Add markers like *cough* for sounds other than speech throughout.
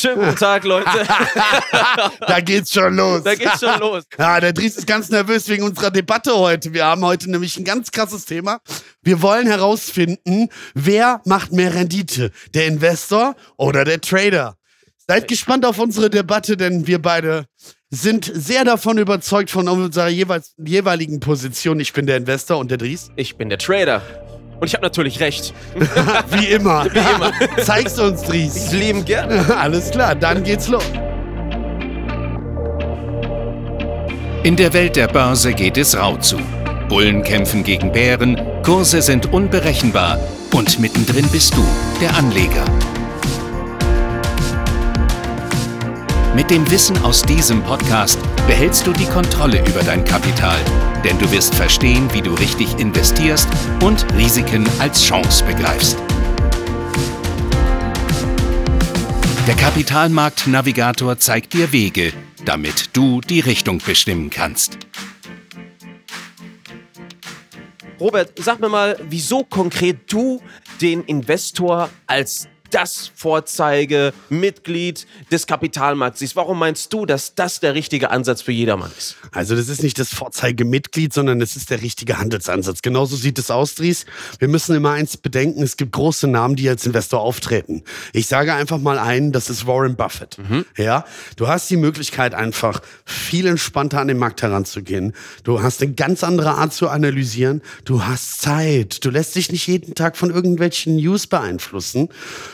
Schönen guten Tag, Leute. *laughs* da geht's schon los. Da geht's schon los. *laughs* Ja, der Dries ist ganz nervös wegen unserer Debatte heute. Wir haben heute nämlich ein ganz krasses Thema. Wir wollen herausfinden, wer macht mehr Rendite? Der Investor oder der Trader? Seid gespannt auf unsere Debatte, denn wir beide sind sehr davon überzeugt von unserer jeweils, jeweiligen Position. Ich bin der Investor und der Dries. Ich bin der Trader. Und ich habe natürlich recht. *laughs* Wie immer. *laughs* Wie immer. Zeig's uns, Dries. Lieben gerne. *laughs* Alles klar, dann geht's los. In der Welt der Börse geht es rau zu. Bullen kämpfen gegen Bären, Kurse sind unberechenbar und mittendrin bist du, der Anleger. Mit dem Wissen aus diesem Podcast behältst du die Kontrolle über dein Kapital, denn du wirst verstehen, wie du richtig investierst und Risiken als Chance begreifst. Der Kapitalmarkt-Navigator zeigt dir Wege, damit du die Richtung bestimmen kannst. Robert, sag mir mal, wieso konkret du den Investor als das Vorzeigemitglied des Kapitalmarkts ist. Warum meinst du, dass das der richtige Ansatz für jedermann ist? Also das ist nicht das Vorzeigemitglied, sondern es ist der richtige Handelsansatz. Genauso sieht es aus, Dries. Wir müssen immer eins bedenken, es gibt große Namen, die als Investor auftreten. Ich sage einfach mal einen, das ist Warren Buffett. Mhm. Ja, du hast die Möglichkeit einfach viel entspannter an den Markt heranzugehen. Du hast eine ganz andere Art zu analysieren. Du hast Zeit. Du lässt dich nicht jeden Tag von irgendwelchen News beeinflussen.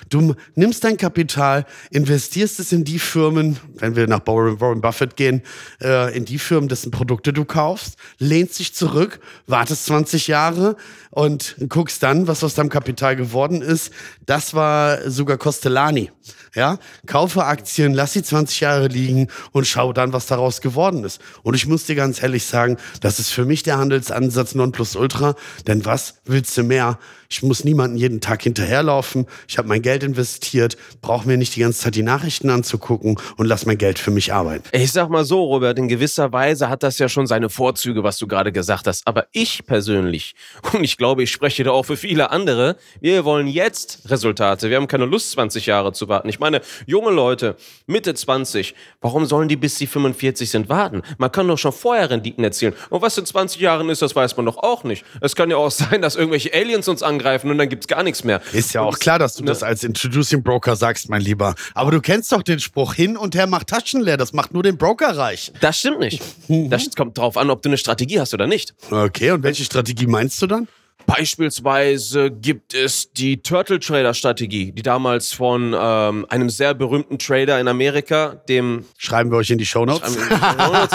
Du nimmst dein Kapital, investierst es in die Firmen, wenn wir nach Warren Buffett gehen, äh, in die Firmen, dessen Produkte du kaufst, lehnst dich zurück, wartest 20 Jahre und guckst dann, was aus deinem Kapital geworden ist. Das war sogar Costellani. Ja, kaufe Aktien, lass sie 20 Jahre liegen und schau dann, was daraus geworden ist. Und ich muss dir ganz ehrlich sagen, das ist für mich der Handelsansatz Nonplusultra. Denn was willst du mehr? Ich muss niemanden jeden Tag hinterherlaufen. Ich habe mein Geld investiert, brauche mir nicht die ganze Zeit die Nachrichten anzugucken und lass mein Geld für mich arbeiten. Ich sag mal so, Robert, in gewisser Weise hat das ja schon seine Vorzüge, was du gerade gesagt hast. Aber ich persönlich, *laughs* und ich glaube, ich spreche da auch für viele andere, wir wollen jetzt Resultate. Wir haben keine Lust, 20 Jahre zu warten. Ich meine, junge Leute, Mitte 20, warum sollen die bis sie 45 sind warten? Man kann doch schon vorher Renditen erzielen. Und was in 20 Jahren ist, das weiß man doch auch nicht. Es kann ja auch *laughs* sein, dass irgendwelche Aliens uns angreifen und dann gibt es gar nichts mehr. Ist ja auch klar, dass du ne? das als Introducing Broker sagst, mein Lieber. Aber du kennst doch den Spruch, hin und her macht Taschen leer. Das macht nur den Broker reich. Das stimmt nicht. *laughs* Das kommt drauf an, ob du eine Strategie hast oder nicht. Okay, und welche Strategie meinst du dann? Beispielsweise gibt es die Turtle Trader Strategie, die damals von ähm, einem sehr berühmten Trader in Amerika, dem schreiben wir euch in die Show Notes.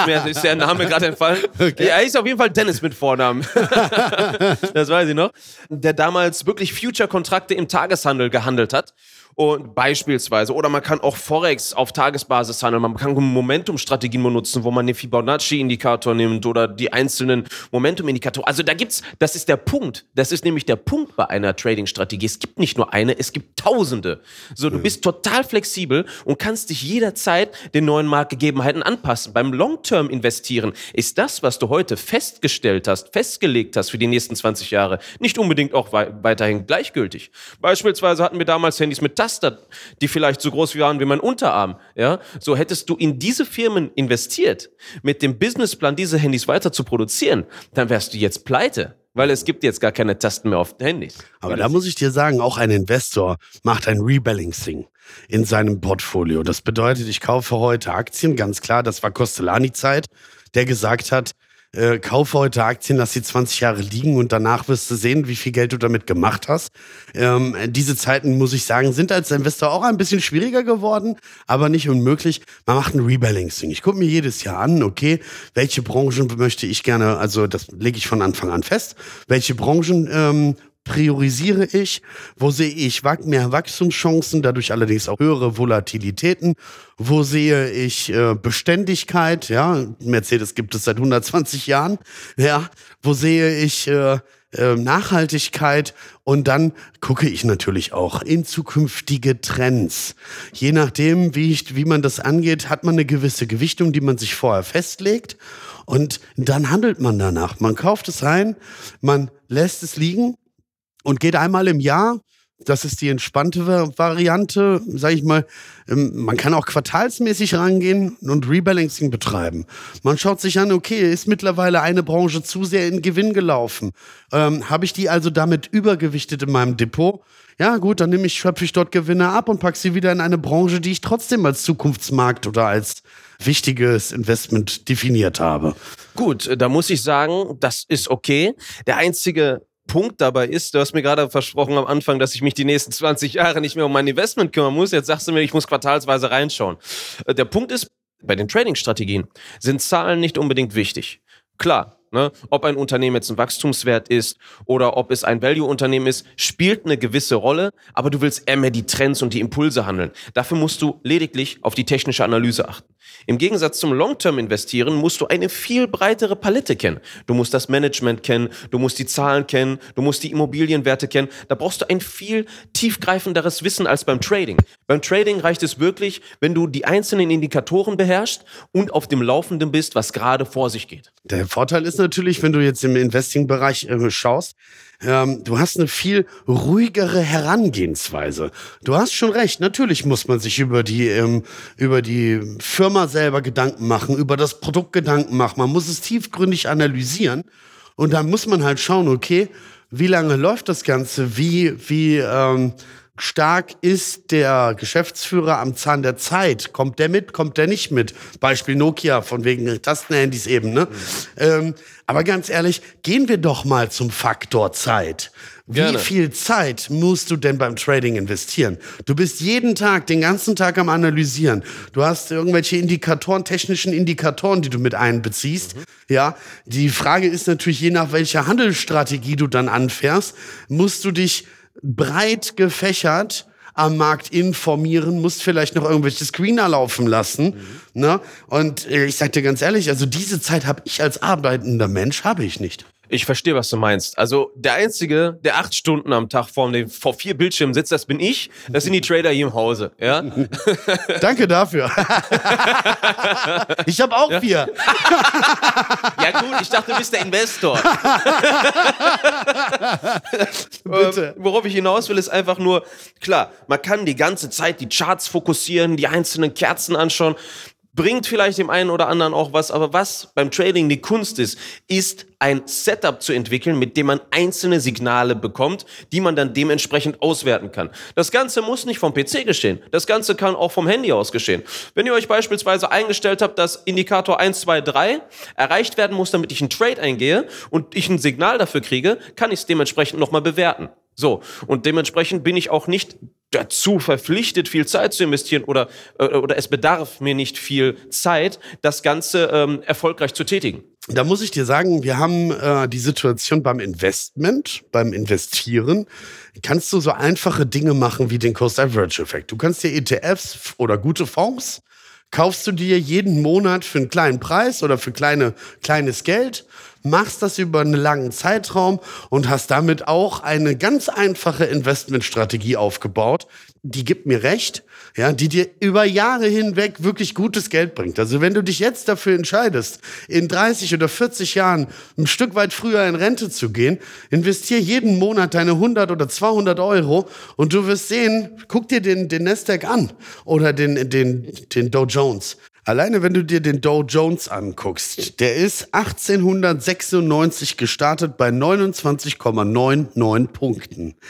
Mir ist der Name gerade entfallen. *laughs* Okay. Er ist auf jeden Fall Dennis mit Vornamen. *laughs* das weiß ich noch. Der damals wirklich Future Kontrakte im Tageshandel gehandelt hat und beispielsweise, oder man kann auch Forex auf Tagesbasis handeln. Man kann Momentum-Strategien benutzen, wo man den Fibonacci-Indikator nimmt oder die einzelnen Momentum-Indikatoren. Also da gibt's, das ist der Punkt. Das ist nämlich der Punkt bei einer Trading-Strategie. Es gibt nicht nur eine, es gibt tausende. So, du bist total flexibel und kannst dich jederzeit den neuen Marktgegebenheiten anpassen. Beim Long-Term-Investieren ist das, was du heute festgestellt hast, festgelegt hast für die nächsten 20 Jahre, nicht unbedingt auch weiterhin gleichgültig. Beispielsweise hatten wir damals Handys mit Taster, die vielleicht so groß waren wie mein Unterarm. Ja? So hättest du in diese Firmen investiert, mit dem Businessplan diese Handys weiter zu produzieren, dann wärst du jetzt pleite. Weil es gibt jetzt gar keine Tasten mehr auf den Handys. Aber da muss ich dir sagen, auch ein Investor macht ein Rebalancing in seinem Portfolio. Das bedeutet, ich kaufe heute Aktien, ganz klar, das war Costellani-Zeit, der gesagt hat, äh, kaufe heute Aktien, lass sie 20 Jahre liegen und danach wirst du sehen, wie viel Geld du damit gemacht hast. Ähm, diese Zeiten, muss ich sagen, sind als Investor auch ein bisschen schwieriger geworden, aber nicht unmöglich. Man macht ein Rebalancing. Ich gucke mir jedes Jahr an, okay, welche Branchen möchte ich gerne, also das lege ich von Anfang an fest, welche Branchen ähm, priorisiere ich, wo sehe ich mehr Wachstumschancen, dadurch allerdings auch höhere Volatilitäten, wo sehe ich äh, Beständigkeit, ja, Mercedes gibt es seit 120 Jahren, ja, wo sehe ich äh, äh, Nachhaltigkeit? Und dann gucke ich natürlich auch in zukünftige Trends. Je nachdem, wie, ich, wie man das angeht, hat man eine gewisse Gewichtung, die man sich vorher festlegt. Und dann handelt man danach. Man kauft es ein, man lässt es liegen und geht einmal im Jahr Das ist die entspannte Variante, sage ich mal. Ähm, man kann auch quartalsmäßig rangehen und Rebalancing betreiben. Man schaut sich an, okay, ist mittlerweile eine Branche zu sehr in Gewinn gelaufen? Ähm, Habe ich die also damit übergewichtet in meinem Depot? Ja, gut, dann nehme ich, schöpfe ich dort Gewinne ab und packe sie wieder in eine Branche, die ich trotzdem als Zukunftsmarkt oder als wichtiges Investment definiert habe. Gut, da muss ich sagen, das ist okay. Der einzige Punkt dabei ist, du hast mir gerade versprochen am Anfang, dass ich mich die nächsten 20 Jahre nicht mehr um mein Investment kümmern muss. Jetzt sagst du mir, ich muss quartalsweise reinschauen. Äh, der Punkt ist, bei den Trading-Strategien sind Zahlen nicht unbedingt wichtig. Klar, Ne? Ob ein Unternehmen jetzt ein Wachstumswert ist oder ob es ein Value-Unternehmen ist, spielt eine gewisse Rolle, aber du willst eher mehr die Trends und die Impulse handeln. Dafür musst du lediglich auf die technische Analyse achten. Im Gegensatz zum Long-Term-Investieren musst du eine viel breitere Palette kennen. Du musst das Management kennen, du musst die Zahlen kennen, du musst die Immobilienwerte kennen. Da brauchst du ein viel tiefgreifenderes Wissen als beim Trading. Beim Trading reicht es wirklich, wenn du die einzelnen Indikatoren beherrschst und auf dem Laufenden bist, was gerade vor sich geht. Der Vorteil ist natürlich, wenn du jetzt im Investing-Bereich äh, schaust, ähm, du hast eine viel ruhigere Herangehensweise. Du hast schon recht, natürlich muss man sich über die, ähm, über die Firma selber Gedanken machen, über das Produkt Gedanken machen. Man muss es tiefgründig analysieren und dann muss man halt schauen, okay, wie lange läuft das Ganze, wie, wie, ähm, stark ist der Geschäftsführer am Zahn der Zeit? Kommt der mit? Kommt der nicht mit? Beispiel Nokia, von wegen Tastenhandys eben. Ne? Mhm. Ähm, aber ganz ehrlich, gehen wir doch mal zum Faktor Zeit. Wie Gerne. viel Zeit musst du denn beim Trading investieren? Du bist jeden Tag, den ganzen Tag am Analysieren. Du hast irgendwelche Indikatoren, technischen Indikatoren, die du mit einbeziehst. Mhm. Ja, die Frage ist natürlich, je nach welcher Handelsstrategie du dann anfährst, musst du dich breit gefächert am Markt informieren, musst vielleicht noch irgendwelche Screener laufen lassen. Mhm. Ne? Und äh, ich sag dir ganz ehrlich, also diese Zeit habe ich als arbeitender Mensch, habe ich nicht. Ich verstehe, was du meinst. Also der Einzige, der acht Stunden am Tag vor, dem, vor vier Bildschirmen sitzt, das bin ich. Das sind die Trader hier im Hause. Ja? *laughs* Danke dafür. ich habe auch ja. vier. ja gut, ich dachte, du bist der Investor. *laughs* Bitte. Ähm, worauf ich hinaus will, ist einfach nur, klar, man kann die ganze Zeit die Charts fokussieren, die einzelnen Kerzen anschauen bringt vielleicht dem einen oder anderen auch was, aber was beim Trading die Kunst ist, ist ein Setup zu entwickeln, mit dem man einzelne Signale bekommt, die man dann dementsprechend auswerten kann. Das Ganze muss nicht vom PC geschehen. Das Ganze kann auch vom Handy aus geschehen. Wenn ihr euch beispielsweise eingestellt habt, dass Indikator 1, 2, 3 erreicht werden muss, damit ich einen Trade eingehe und ich ein Signal dafür kriege, kann ich es dementsprechend nochmal bewerten. So, und dementsprechend bin ich auch nicht dazu verpflichtet, viel Zeit zu investieren oder, äh, oder es bedarf mir nicht viel Zeit, das Ganze ähm, erfolgreich zu tätigen. Da muss ich dir sagen, wir haben äh, die Situation beim Investment, beim Investieren, kannst du so einfache Dinge machen wie den Cost-Average-Effekt. Du kannst dir ETFs oder gute Fonds kaufst du dir jeden Monat für einen kleinen Preis oder für kleine, kleines Geld machst das über einen langen Zeitraum und hast damit auch eine ganz einfache Investmentstrategie aufgebaut, die gibt mir recht, ja, die dir über Jahre hinweg wirklich gutes Geld bringt. Also wenn du dich jetzt dafür entscheidest, in 30 oder 40 Jahren ein Stück weit früher in Rente zu gehen, investier jeden Monat deine 100 oder 200 Euro und du wirst sehen, guck dir den, den Nasdaq an oder den, den, den Dow Jones. Alleine wenn du dir den Dow Jones anguckst, der ist 1896 gestartet bei 29,99 Punkten. *laughs*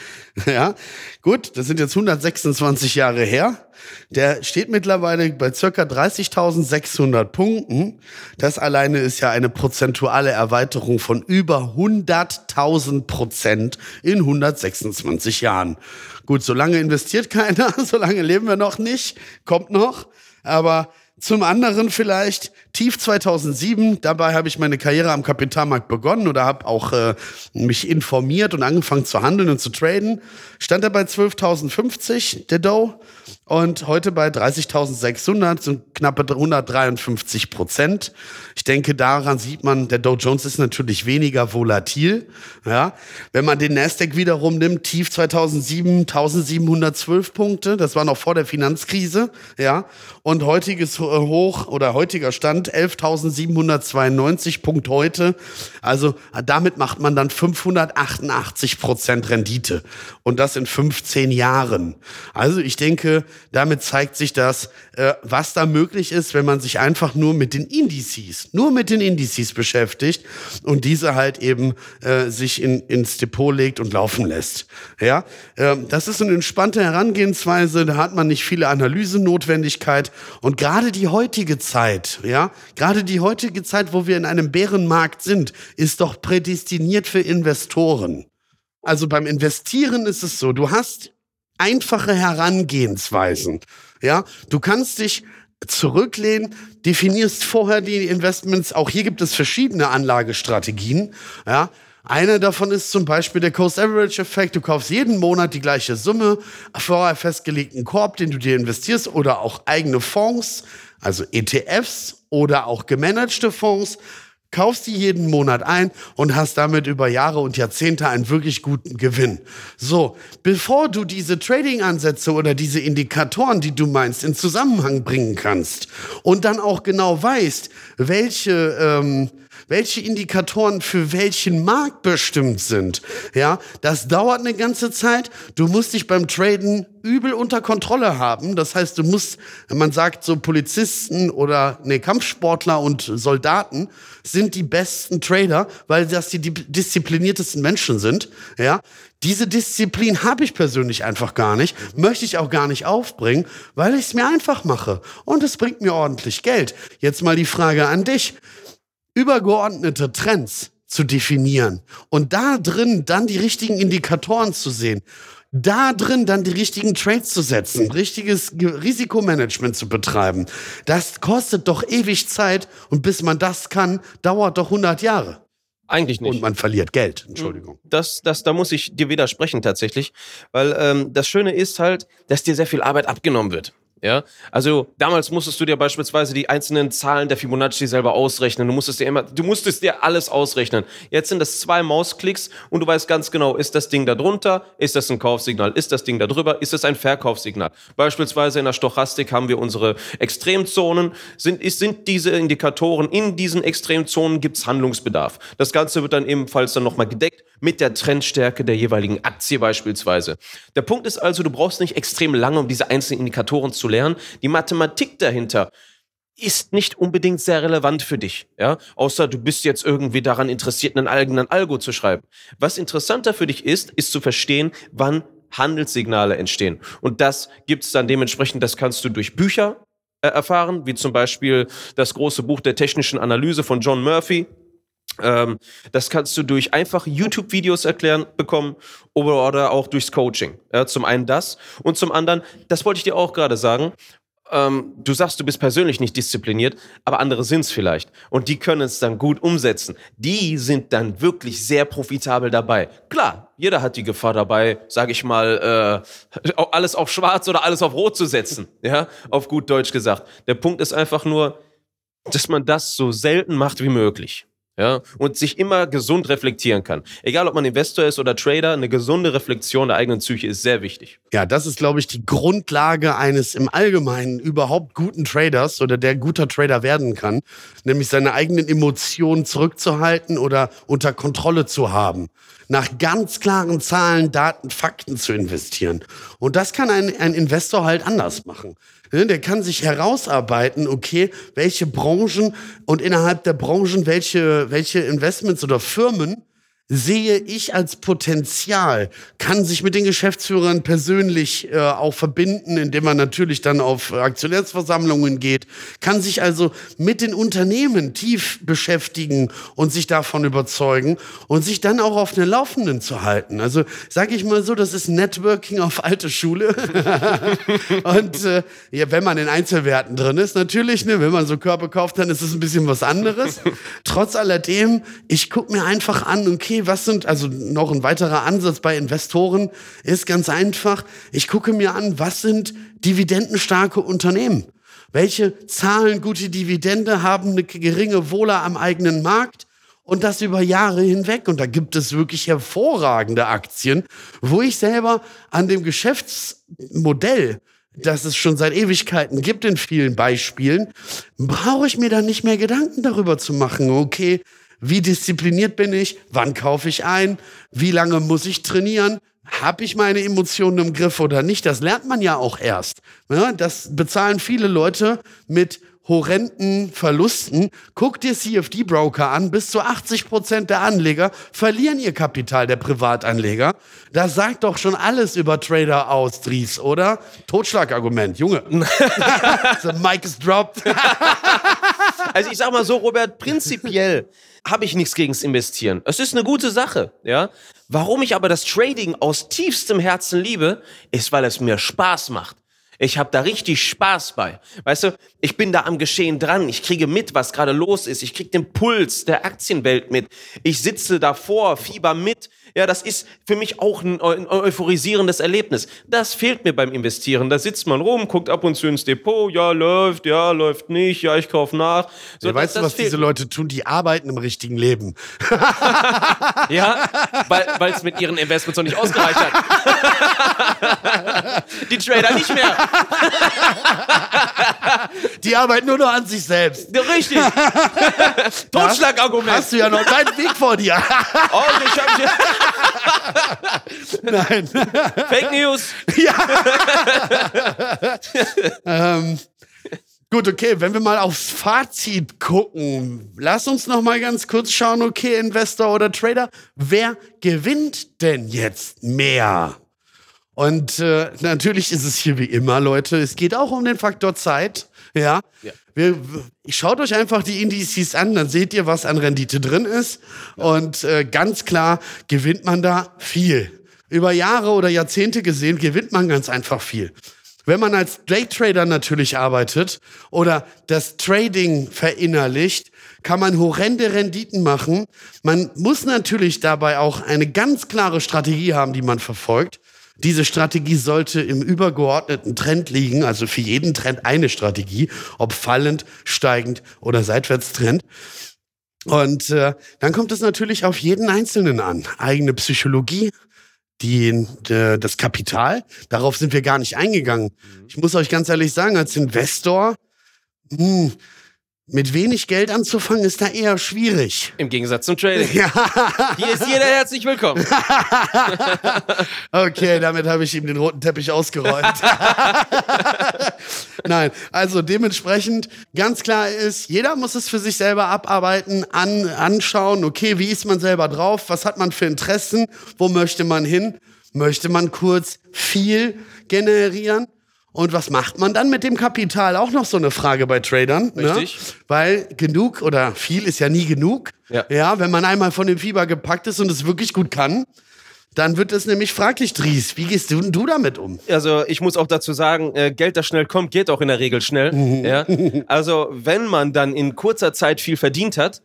Ja, gut, das sind jetzt 126 Jahre her. Der steht mittlerweile bei circa 30.600 Punkten. Das alleine ist ja eine prozentuale Erweiterung von über 100.000 Prozent in 126 Jahren. Gut, solange investiert *laughs* keiner, solange leben wir noch nicht, kommt noch. Aber zum anderen vielleicht tief 2007, dabei habe ich meine Karriere am Kapitalmarkt begonnen oder habe auch äh, mich informiert und angefangen zu handeln und zu traden. Stand er bei 12.050, der Dow, und heute bei 30.600, sind knappe 153 Prozent. Ich denke, daran sieht man, der Dow Jones ist natürlich weniger volatil. Ja, wenn man den Nasdaq wiederum nimmt, tief 2007, 1712 Punkte, das war noch vor der Finanzkrise. Ja, und heutiges hoch oder heutiger Stand 11.792 Punkt heute. Also damit macht man dann 588 Prozent Rendite und das in 15 Jahren. Also ich denke, damit zeigt sich das, äh, was da möglich ist, wenn man sich einfach nur mit den Indizes, nur mit den Indizes beschäftigt und diese halt eben äh, sich in, ins Depot legt und laufen lässt. Ja, ähm, das ist eine entspannte Herangehensweise. Da hat man nicht viele Analysenotwendigkeit und gerade die heutige Zeit, ja, gerade die heutige Zeit, wo wir in einem Bärenmarkt sind, ist doch prädestiniert für Investoren. Also beim Investieren ist es so, du hast einfache Herangehensweisen. Ja, du kannst dich zurücklehnen, definierst vorher die Investments. Auch hier gibt es verschiedene Anlagestrategien. Ja, eine davon ist zum Beispiel der Coast Average Effekt. Du kaufst jeden Monat die gleiche Summe, vorher festgelegten Korb, den du dir investierst, oder auch eigene Fonds, also ETFs oder auch gemanagte Fonds kaufst die jeden Monat ein und hast damit über Jahre und Jahrzehnte einen wirklich guten Gewinn. So, bevor du diese Trading-Ansätze oder diese Indikatoren, die du meinst, in Zusammenhang bringen kannst und dann auch genau weißt, welche ähm, welche Indikatoren für welchen Markt bestimmt sind. Ja, das dauert eine ganze Zeit. Du musst dich beim Traden übel unter Kontrolle haben. Das heißt, du musst, man sagt so Polizisten oder ne, Kampfsportler und Soldaten sind die besten Trader, weil das die diszipliniertesten Menschen sind. Ja, diese Disziplin habe ich persönlich einfach gar nicht, möchte ich auch gar nicht aufbringen, weil ich es mir einfach mache und es bringt mir ordentlich Geld. Jetzt mal die Frage an dich übergeordnete Trends zu definieren und da drin dann die richtigen Indikatoren zu sehen, da drin dann die richtigen Trades zu setzen, richtiges Risikomanagement zu betreiben, das kostet doch ewig Zeit und bis man das kann, dauert doch 100 Jahre. Eigentlich nicht. Und man verliert Geld, Entschuldigung. Das, das, da muss ich dir widersprechen tatsächlich, weil ähm, das Schöne ist halt, dass dir sehr viel Arbeit abgenommen wird. Ja, also damals musstest du dir beispielsweise die einzelnen Zahlen der Fibonacci selber ausrechnen. Du musstest dir immer, du musstest dir alles ausrechnen. Jetzt sind es zwei Mausklicks und du weißt ganz genau, ist das Ding da drunter, ist das ein Kaufsignal, ist das Ding da drüber, ist das ein Verkaufssignal. Beispielsweise in der Stochastik haben wir unsere Extremzonen. Sind, sind diese Indikatoren in diesen Extremzonen gibt's Handlungsbedarf. Das Ganze wird dann ebenfalls dann nochmal gedeckt mit der Trendstärke der jeweiligen Aktie beispielsweise. Der Punkt ist also, du brauchst nicht extrem lange, um diese einzelnen Indikatoren zu lernen. Die Mathematik dahinter ist nicht unbedingt sehr relevant für dich, ja, außer du bist jetzt irgendwie daran interessiert, einen eigenen Algo zu schreiben. Was interessanter für dich ist, ist zu verstehen, wann Handelssignale entstehen. Und das gibt es dann dementsprechend, das kannst du durch Bücher äh, erfahren, wie zum Beispiel das große Buch der technischen Analyse von John Murphy. Ähm, das kannst du durch einfache YouTube-Videos erklären bekommen oder, oder auch durchs Coaching. Ja, zum einen das und zum anderen, das wollte ich dir auch gerade sagen, ähm, du sagst, du bist persönlich nicht diszipliniert, aber andere sind es vielleicht. Und die können es dann gut umsetzen. Die sind dann wirklich sehr profitabel dabei. Klar, jeder hat die Gefahr dabei, sage ich mal, äh, alles auf schwarz oder alles auf rot zu setzen. Ja, auf gut Deutsch gesagt. Der Punkt ist einfach nur, dass man das so selten macht wie möglich ja, und sich immer gesund reflektieren kann. Egal, ob man Investor ist oder Trader, eine gesunde Reflexion der eigenen Psyche ist sehr wichtig. Ja, das ist, glaube ich, die Grundlage eines im Allgemeinen überhaupt guten Traders oder der guter Trader werden kann, nämlich seine eigenen Emotionen zurückzuhalten oder unter Kontrolle zu haben nach ganz klaren Zahlen, Daten, Fakten zu investieren. Und das kann ein, ein Investor halt anders machen. Ne, der kann sich herausarbeiten, okay, welche Branchen und innerhalb der Branchen welche, welche Investments oder Firmen sehe ich als Potenzial, kann sich mit den Geschäftsführern persönlich äh, auch verbinden, indem man natürlich dann auf Aktionärsversammlungen geht, kann sich also mit den Unternehmen tief beschäftigen und sich davon überzeugen und sich dann auch auf den Laufenden zu halten. Also sage ich mal so, das ist Networking auf alte Schule. *laughs* und äh, ja, wenn man in Einzelwerten drin ist, natürlich, ne, wenn man so Körper kauft, dann ist es ein bisschen was anderes. Trotz alledem, ich gucke mir einfach an, okay, was sind, also noch ein weiterer Ansatz bei Investoren ist ganz einfach. Ich gucke mir an, was sind dividendenstarke Unternehmen? Welche zahlen gute Dividende, haben eine geringe Wohler am eigenen Markt? Und das über Jahre hinweg. Und da gibt es wirklich hervorragende Aktien, wo ich selber an dem Geschäftsmodell das es schon seit Ewigkeiten gibt in vielen Beispielen, brauche ich mir dann nicht mehr Gedanken darüber zu machen, okay, wie diszipliniert bin ich? Wann kaufe ich ein? Wie lange muss ich trainieren? Habe ich meine Emotionen im Griff oder nicht? Das lernt man ja auch erst. Ja, das bezahlen viele Leute mit horrenden Verlusten. Guck dir CFD-Broker an. Bis zu 80 Prozent der Anleger verlieren ihr Kapital der Privatanleger. Das sagt doch schon alles über Trader aus, Dries, oder? Totschlagargument, Junge. *laughs* The mic is dropped. *laughs* also ich sag mal so, Robert, prinzipiell habe ich nichts gegens Investieren. Es ist eine gute Sache, ja. Warum ich aber das Trading aus tiefstem Herzen liebe, ist, weil es mir Spaß macht. Ich habe da richtig Spaß bei. Weißt du, ich bin da am Geschehen dran. Ich kriege mit, was gerade los ist. Ich kriege den Puls der Aktienwelt mit. Ich sitze davor, fieber mit. Ja, das ist für mich auch ein, ein euphorisierendes Erlebnis. Das fehlt mir beim Investieren. Da sitzt man rum, guckt ab und zu ins Depot. Ja, läuft, ja, läuft nicht. Ja, ich kaufe nach. So, ja, weißt du, was diese Leute tun? Die arbeiten im richtigen Leben. *laughs* ja, weil es mit ihren Investments noch nicht ausgereicht hat. *laughs* Die Trader nicht mehr. *laughs* Die arbeiten nur noch an sich selbst. Richtig. Totschlagargument. Hast du ja noch deinen Weg vor dir. oh, ich hab, Nein. Fake News. Ja. ähm, gut, okay, wenn wir mal aufs Fazit gucken, lass uns noch mal ganz kurz schauen, okay, Investor oder Trader, wer gewinnt denn jetzt mehr? Und äh, natürlich ist es hier wie immer, Leute, es geht auch um den Faktor Zeit. Ja. ja. Wir, schaut euch einfach die Indizes an, dann seht ihr, was an Rendite drin ist. Ja. Und äh, ganz klar gewinnt man da viel. Über Jahre oder Jahrzehnte gesehen gewinnt man ganz einfach viel. Wenn man als Daytrader natürlich arbeitet oder das Trading verinnerlicht, kann man horrende Renditen machen. Man muss natürlich dabei auch eine ganz klare Strategie haben, die man verfolgt. Diese Strategie sollte im übergeordneten Trend liegen, also für jeden Trend eine Strategie, ob fallend, steigend oder Seitwärtstrend. Und äh, dann kommt es natürlich auf jeden Einzelnen an. Eigene Psychologie, die, äh, das Kapital. Darauf sind wir gar nicht eingegangen. Ich muss euch ganz ehrlich sagen, als Investor, mh, hm, mit wenig Geld anzufangen ist da eher schwierig. Im Gegensatz zum Trading. Ja. Hier ist jeder herzlich willkommen. *laughs* okay, damit habe ich ihm den roten Teppich ausgeräumt. *laughs* Nein, also dementsprechend ganz klar ist, jeder muss es für sich selber abarbeiten, an, anschauen, okay, wie ist man selber drauf, was hat man für Interessen, wo möchte man hin, möchte man kurz viel generieren und was macht man dann mit dem Kapital? Auch noch so eine Frage bei Tradern. Ne? Richtig. Ne? Weil genug oder viel ist ja nie genug. Ja. ja, wenn man einmal von dem Fieber gepackt ist und es wirklich gut kann, dann wird es nämlich fraglich, Dries. Wie gehst du, du damit um? Also ich muss auch dazu sagen, äh, Geld, das schnell kommt, geht auch in der Regel schnell. Mhm. Ja? *laughs* Also wenn man dann in kurzer Zeit viel verdient hat,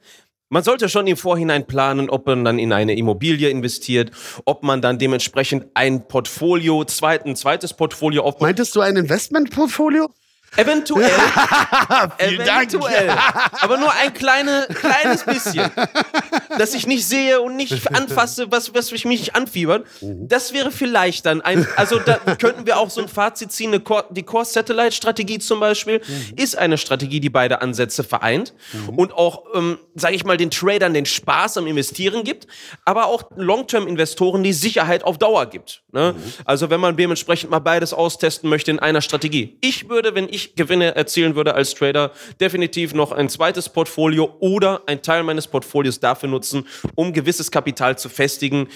man sollte schon im Vorhinein planen, ob man dann in eine Immobilie investiert, ob man dann dementsprechend ein Portfolio, zweit, ein zweites Portfolio aufbaut. Meintest du ein Investmentportfolio? Eventuell. *laughs* eventuell. Dank. Aber nur ein kleine, kleines bisschen. *laughs* Dass ich nicht sehe und nicht anfasse, was, was mich nicht anfiebert. Das wäre vielleicht dann ein, also da könnten wir auch so ein Fazit ziehen. Eine Core, die Core Satellite Strategie zum Beispiel ist eine Strategie, die beide Ansätze vereint und auch, ähm, sage ich mal, den Tradern den Spaß am Investieren gibt, aber auch Long-Term-Investoren die Sicherheit auf Dauer gibt. Ne? Also wenn man dementsprechend mal beides austesten möchte in einer Strategie. Ich würde, wenn ich Gewinne erzielen würde als Trader, definitiv noch ein zweites Portfolio oder ein Teil meines Portfolios dafür nutzen, um gewisses Kapital zu festigen.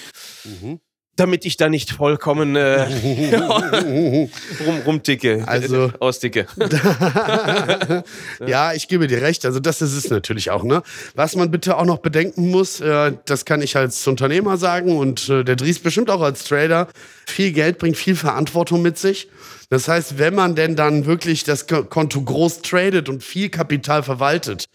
Mhm damit ich da nicht vollkommen äh, *laughs* rum, rumticke, also äh, austicke. *laughs* ja, ich gebe dir recht. Also das ist es natürlich auch. Ne? Was man bitte auch noch bedenken muss, äh, das kann ich als Unternehmer sagen und äh, der Dries bestimmt auch als Trader. Viel Geld bringt viel Verantwortung mit sich. Das heißt, wenn man denn dann wirklich das Konto groß tradet und viel Kapital verwaltet,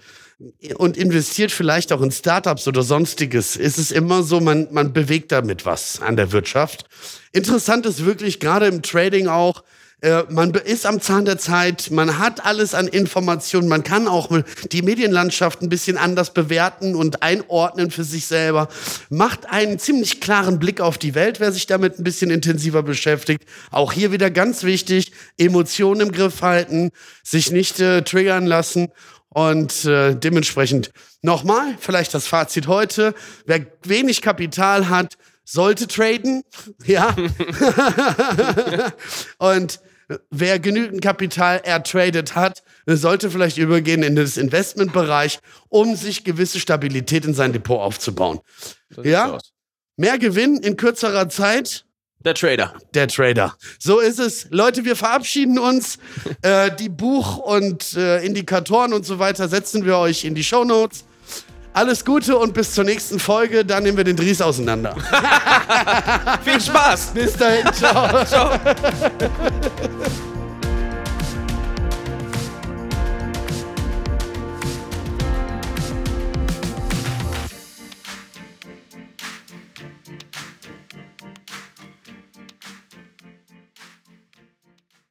und investiert vielleicht auch in Startups oder sonstiges, ist es immer so, man, man bewegt damit was an der Wirtschaft. Interessant ist wirklich gerade im Trading auch, Äh, man ist am Zahn der Zeit, man hat alles an Informationen, man kann auch die Medienlandschaft ein bisschen anders bewerten und einordnen für sich selber. Macht einen ziemlich klaren Blick auf die Welt, wer sich damit ein bisschen intensiver beschäftigt. Auch hier wieder ganz wichtig, Emotionen im Griff halten, sich nicht äh, triggern lassen und äh, dementsprechend nochmal, vielleicht das Fazit heute. Wer wenig Kapital hat, sollte traden. *laughs* Ja. *laughs* und wer genügend Kapital ertradet hat, sollte vielleicht übergehen in das Investmentbereich, um sich gewisse Stabilität in sein Depot aufzubauen. So Ja. Mehr Gewinn in kürzerer Zeit. Der Trader. Der Trader. So ist es. Leute, wir verabschieden uns. äh, die Buch- und äh, Indikatoren und so weiter setzen wir euch in die Shownotes. Alles Gute und bis zur nächsten Folge. Dann nehmen wir den Dries auseinander. *laughs* Viel Spaß! bis dahin. Ciao. Ciao. *laughs*